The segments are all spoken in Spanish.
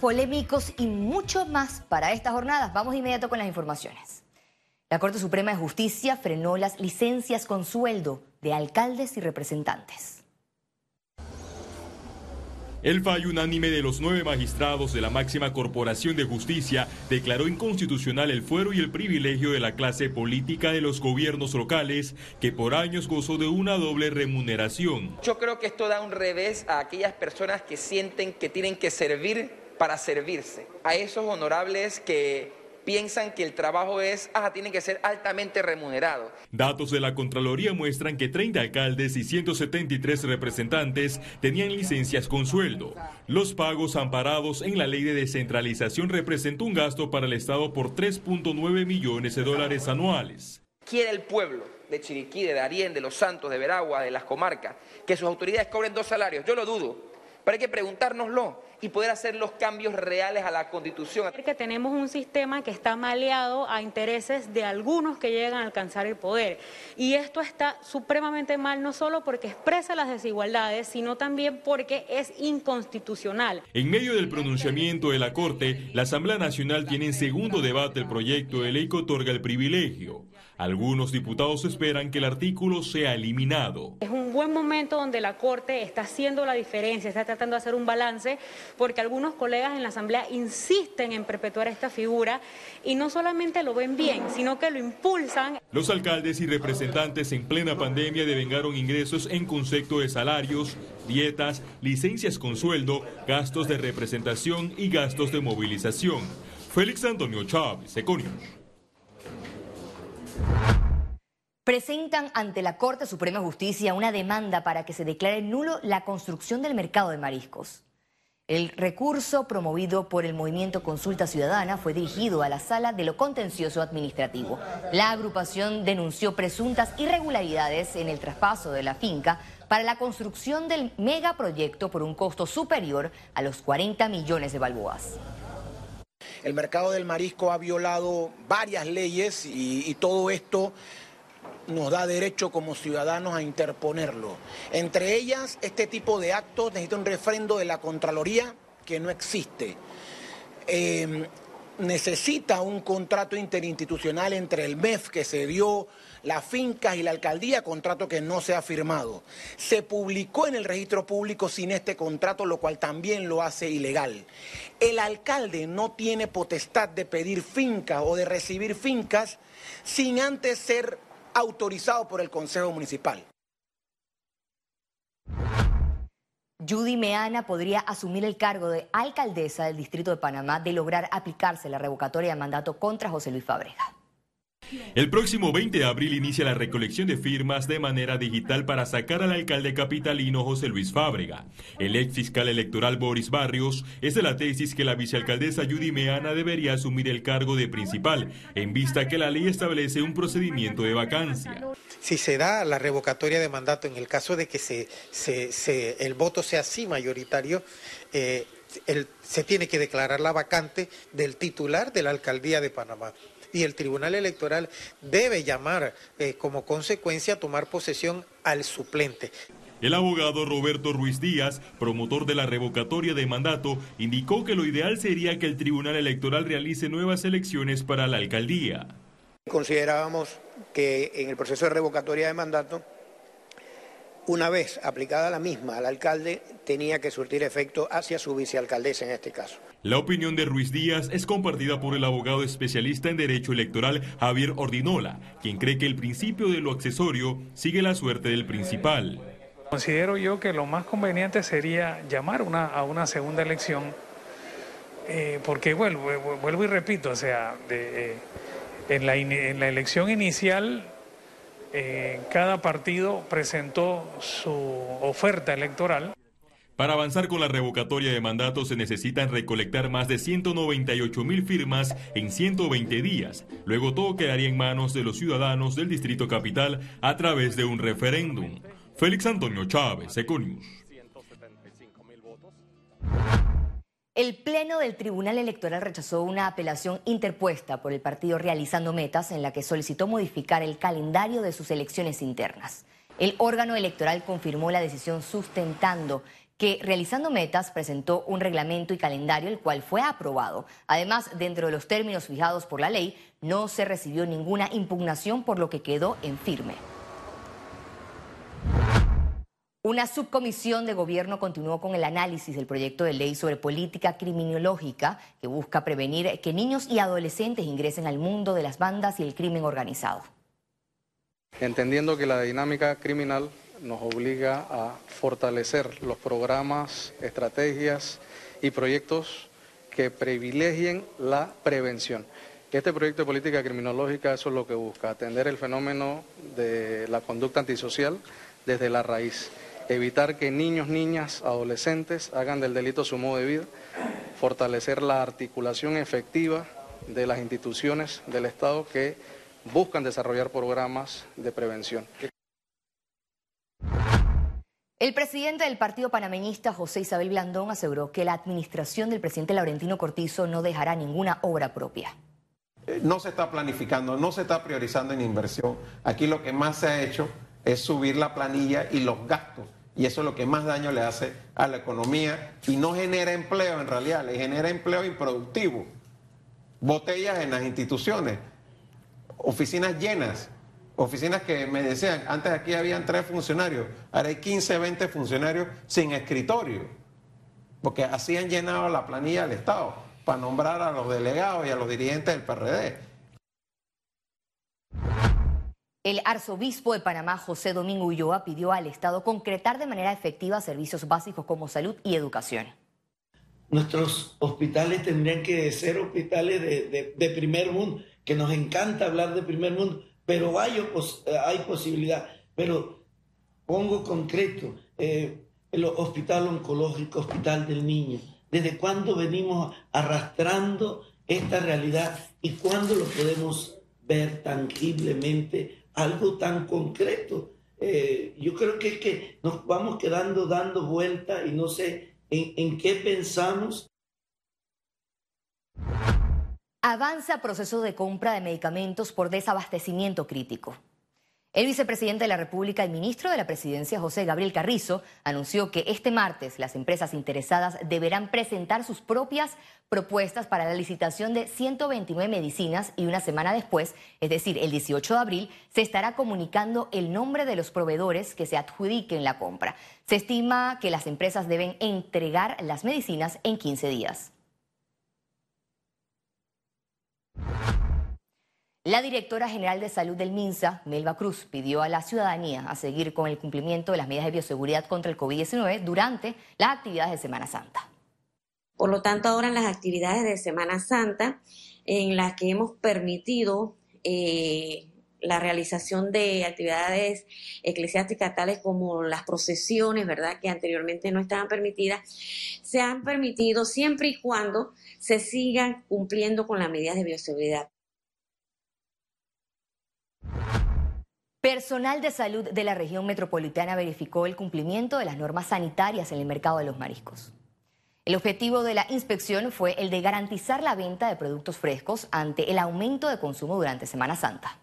polémicos y mucho más para estas jornadas. Vamos de inmediato con las informaciones. La Corte Suprema de Justicia frenó las licencias con sueldo de alcaldes y representantes. El fallo unánime de los nueve magistrados de la máxima corporación de justicia declaró inconstitucional el fuero y el privilegio de la clase política de los gobiernos locales que por años gozó de una doble remuneración. Yo creo que esto da un revés a aquellas personas que sienten que tienen que servir para servirse, a esos honorables que piensan que el trabajo es, ah, tiene que ser altamente remunerado. Datos de la Contraloría muestran que 30 alcaldes y 173 representantes tenían licencias con sueldo. Los pagos amparados en la ley de descentralización representó un gasto para el Estado por 3.9 millones de dólares anuales. Quiere el pueblo de Chiriquí, de Darién, de Los Santos, de Veragua, de las comarcas, que sus autoridades cobren dos salarios. Yo lo dudo, pero hay que preguntárnoslo y poder hacer los cambios reales a la Constitución. Que tenemos un sistema que está maleado a intereses de algunos que llegan a alcanzar el poder. Y esto está supremamente mal, no solo porque expresa las desigualdades, sino también porque es inconstitucional. En medio del pronunciamiento de la Corte, la Asamblea Nacional tiene en segundo debate el proyecto de ley que otorga el privilegio. Algunos diputados esperan que el artículo sea eliminado. Es un buen momento donde la Corte está haciendo la diferencia, está tratando de hacer un balance, porque algunos colegas en la Asamblea insisten en perpetuar esta figura y no solamente lo ven bien, sino que lo impulsan. Los alcaldes y representantes en plena pandemia devengaron ingresos en concepto de salarios, dietas, licencias con sueldo, gastos de representación y gastos de movilización. Félix Antonio Chávez, Econius. Presentan ante la Corte Suprema de Justicia una demanda para que se declare nulo la construcción del mercado de mariscos. El recurso promovido por el movimiento Consulta Ciudadana fue dirigido a la sala de lo contencioso administrativo. La agrupación denunció presuntas irregularidades en el traspaso de la finca para la construcción del megaproyecto por un costo superior a los 40 millones de balboas. El mercado del marisco ha violado varias leyes y, y todo esto nos da derecho como ciudadanos a interponerlo. Entre ellas, este tipo de actos necesita un refrendo de la Contraloría que no existe. Em, necesita un contrato interinstitucional entre el MEF que se dio, las fincas y la alcaldía, contrato que no se ha firmado. Se publicó en el registro público sin este contrato, lo cual también lo hace ilegal. El alcalde no tiene potestad de pedir fincas o de recibir fincas sin antes ser autorizado por el Consejo Municipal. Judy Meana podría asumir el cargo de alcaldesa del Distrito de Panamá de lograr aplicarse la revocatoria de mandato contra José Luis Fábrega. El próximo 20 de abril inicia la recolección de firmas de manera digital para sacar al alcalde capitalino José Luis Fábrega. El ex fiscal electoral Boris Barrios es de la tesis que la vicealcaldesa Judy Meana debería asumir el cargo de principal, en vista que la ley establece un procedimiento de vacancia. Si se da la revocatoria de mandato en el caso de que se, el voto sea así mayoritario, eh, se tiene que declarar la vacante del titular de la alcaldía de Panamá y el Tribunal Electoral debe llamar eh, como consecuencia a tomar posesión al suplente. El abogado Roberto Ruiz Díaz, promotor de la revocatoria de mandato, indicó que lo ideal sería que el Tribunal Electoral realice nuevas elecciones para la alcaldía. Considerábamos que en el proceso de revocatoria de mandato una vez aplicada la misma al alcalde, tenía que surtir efecto hacia su vicealcaldesa en este caso. La opinión de Ruiz Díaz es compartida por el abogado especialista en Derecho Electoral Javier Ordinola, quien cree que el principio de lo accesorio sigue la suerte del principal. Considero yo que lo más conveniente sería llamar a una segunda elección, eh, porque vuelvo, vuelvo y repito, o sea, eh, en, la en la elección inicial cada partido presentó su oferta electoral. Para avanzar con la revocatoria de mandatos se necesitan recolectar más de 198 mil firmas en 120 días. Luego todo quedaría en manos de los ciudadanos del Distrito Capital a través de un referéndum. Félix Antonio Chávez, Econius. El Pleno del Tribunal Electoral rechazó una apelación interpuesta por el partido Realizando Metas en la que solicitó modificar el calendario de sus elecciones internas. El órgano electoral confirmó la decisión sustentando que realizando metas presentó un reglamento y calendario el cual fue aprobado. Además, dentro de los términos fijados por la ley, no se recibió ninguna impugnación por lo que quedó en firme. Una subcomisión de gobierno continuó con el análisis del proyecto de ley sobre política criminológica que busca prevenir que niños y adolescentes ingresen al mundo de las bandas y el crimen organizado. Entendiendo que la dinámica criminal nos obliga a fortalecer los programas, estrategias y proyectos que privilegien la prevención. Este proyecto de política criminológica eso es lo que busca, atender el fenómeno de la conducta antisocial desde la raíz, evitar que niños, niñas, adolescentes hagan del delito su modo de vida, fortalecer la articulación efectiva de las instituciones del Estado que buscan desarrollar programas de prevención. El presidente del partido panameñista, José Isabel Blandón, aseguró que la administración del presidente Laurentino Cortizo no dejará ninguna obra propia. Eh, no se está planificando, no se está priorizando en inversión. Aquí lo que más se ha hecho es subir la planilla y los gastos. Y eso es lo que más daño le hace a la economía y no genera empleo en realidad, le genera empleo improductivo. Botellas en las instituciones, oficinas llenas, oficinas que me decían, antes aquí habían tres funcionarios, ahora hay 15, 20 funcionarios sin escritorio, porque así han llenado la planilla del Estado para nombrar a los delegados y a los dirigentes del PRD. El arzobispo de Panamá, José Domingo Ulloa, pidió al Estado concretar de manera efectiva servicios básicos como salud y educación. Nuestros hospitales tendrían que ser hospitales de, primer mundo, que nos encanta hablar de primer mundo, pero hay, eh, posibilidad. Pero pongo concreto, eh, el hospital oncológico, hospital del niño, ¿desde cuándo venimos arrastrando esta realidad y cuándo lo podemos ver tangiblemente, algo tan concreto? Eh, yo creo que es que nos vamos quedando dando vuelta y no sé en, en qué pensamos Avanza proceso de compra de medicamentos por desabastecimiento crítico. El vicepresidente de la República y ministro de la Presidencia, José Gabriel Carrizo, anunció que este martes las empresas interesadas deberán presentar sus propias propuestas para la licitación de 129 medicinas y una semana después, es decir, el 18 de abril, se estará comunicando el nombre de los proveedores que se adjudiquen la compra. Se estima que las empresas deben entregar las medicinas en 15 días. La directora general de salud del MINSA, Melba Cruz, pidió a la ciudadanía a seguir con el cumplimiento de las medidas de bioseguridad contra el COVID-19 durante las actividades de Semana Santa. Por lo tanto, ahora en las actividades de Semana Santa, en las que hemos permitido eh, la realización de actividades eclesiásticas tales como las procesiones, ¿verdad? Que anteriormente no estaban permitidas, se han permitido siempre y cuando se sigan cumpliendo con las medidas de bioseguridad. Personal de salud de la región metropolitana verificó el cumplimiento de las normas sanitarias en el mercado de los mariscos. El objetivo de la inspección fue el de garantizar la venta de productos frescos ante el aumento de consumo durante Semana Santa.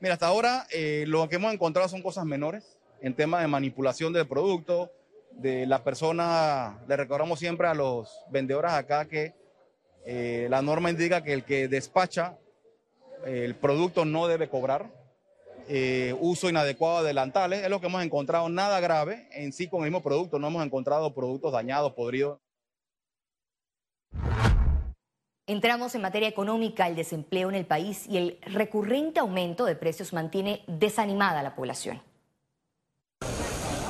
Mira, hasta ahora eh, lo que hemos encontrado son cosas menores en temas de manipulación del producto, de la persona, le recordamos siempre a los vendedores acá que eh, la norma indica que el que despacha el producto no debe cobrar. Eh, uso inadecuado de delantales, es lo que hemos encontrado, nada grave en sí con el mismo producto, no hemos encontrado productos dañados, podridos. Entramos en materia económica, el desempleo en el país y el recurrente aumento de precios mantiene desanimada a la población.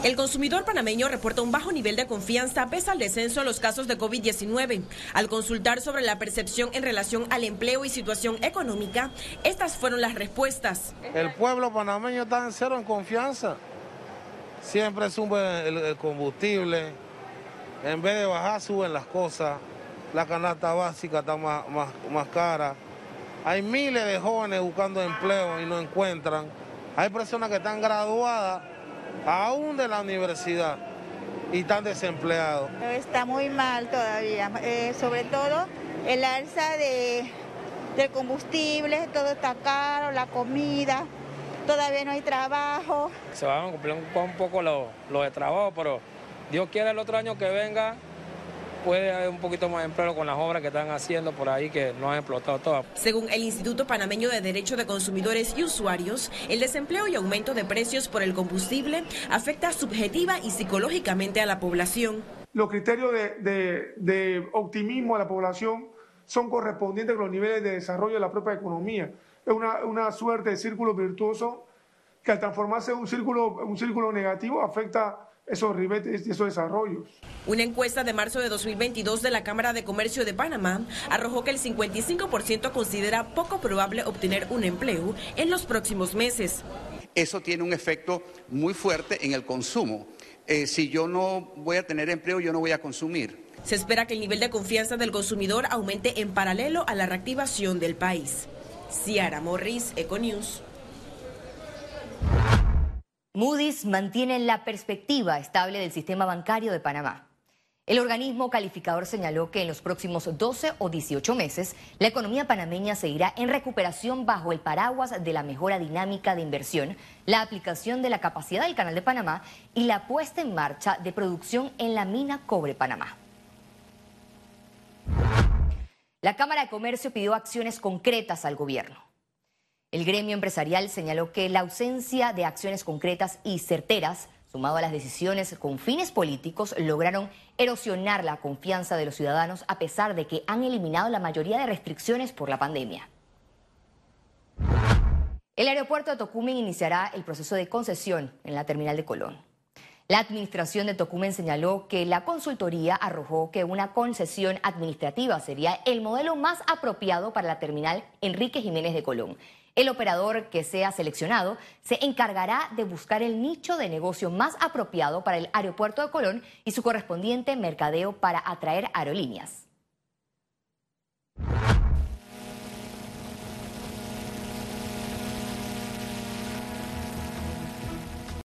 El consumidor panameño reporta un bajo nivel de confianza pese al descenso de los casos de COVID-19. Al consultar sobre la percepción en relación al empleo y situación económica, estas fueron las respuestas. El pueblo panameño está en cero en confianza. Siempre sube el, combustible. En vez de bajar, suben las cosas. La canasta básica está más, más, más cara. Hay miles de jóvenes buscando empleo y no encuentran. Hay personas que están graduadas aún de la universidad, y están desempleados. Está muy mal todavía, eh, sobre todo el alza de, del combustible, todo está caro, la comida, todavía no hay trabajo. Se van a cumplir un, poco lo, lo de trabajo, pero Dios quiere el otro año que venga puede haber un poquito más de empleo con las obras que están haciendo por ahí que no han explotado todas. Según el Instituto Panameño de Derecho de Consumidores y Usuarios, el desempleo y aumento de precios por el combustible afecta subjetiva y psicológicamente a la población. Los criterios de, optimismo a la población son correspondientes con los niveles de desarrollo de la propia economía. Es una, una suerte de círculo virtuoso que al transformarse en un círculo, un círculo negativo afecta esos ribetes y esos desarrollos. Una encuesta de marzo de 2022 de la Cámara de Comercio de Panamá arrojó que el 55% considera poco probable obtener un empleo en los próximos meses. Eso tiene un efecto muy fuerte en el consumo. Eh, si yo no voy a tener empleo, yo no voy a consumir. Se espera que el nivel de confianza del consumidor aumente en paralelo a la reactivación del país. Ciara Morris, Econews. Moody's mantiene la perspectiva estable del sistema bancario de Panamá. El organismo calificador señaló que en los próximos 12 o 18 meses la economía panameña seguirá en recuperación bajo el paraguas de la mejora dinámica de inversión, la aplicación de la capacidad del Canal de Panamá y la puesta en marcha de producción en la mina Cobre Panamá. La Cámara de Comercio pidió acciones concretas al gobierno. El gremio empresarial señaló que la ausencia de acciones concretas y certeras, sumado a las decisiones con fines políticos, lograron erosionar la confianza de los ciudadanos a pesar de que han eliminado la mayoría de restricciones por la pandemia. El aeropuerto de Tocumen iniciará el proceso de concesión en la terminal de Colón. La administración de Tocumen señaló que la consultoría arrojó que una concesión administrativa sería el modelo más apropiado para la terminal Enrique Jiménez de Colón. El operador que sea seleccionado se encargará de buscar el nicho de negocio más apropiado para el aeropuerto de Colón y su correspondiente mercadeo para atraer aerolíneas.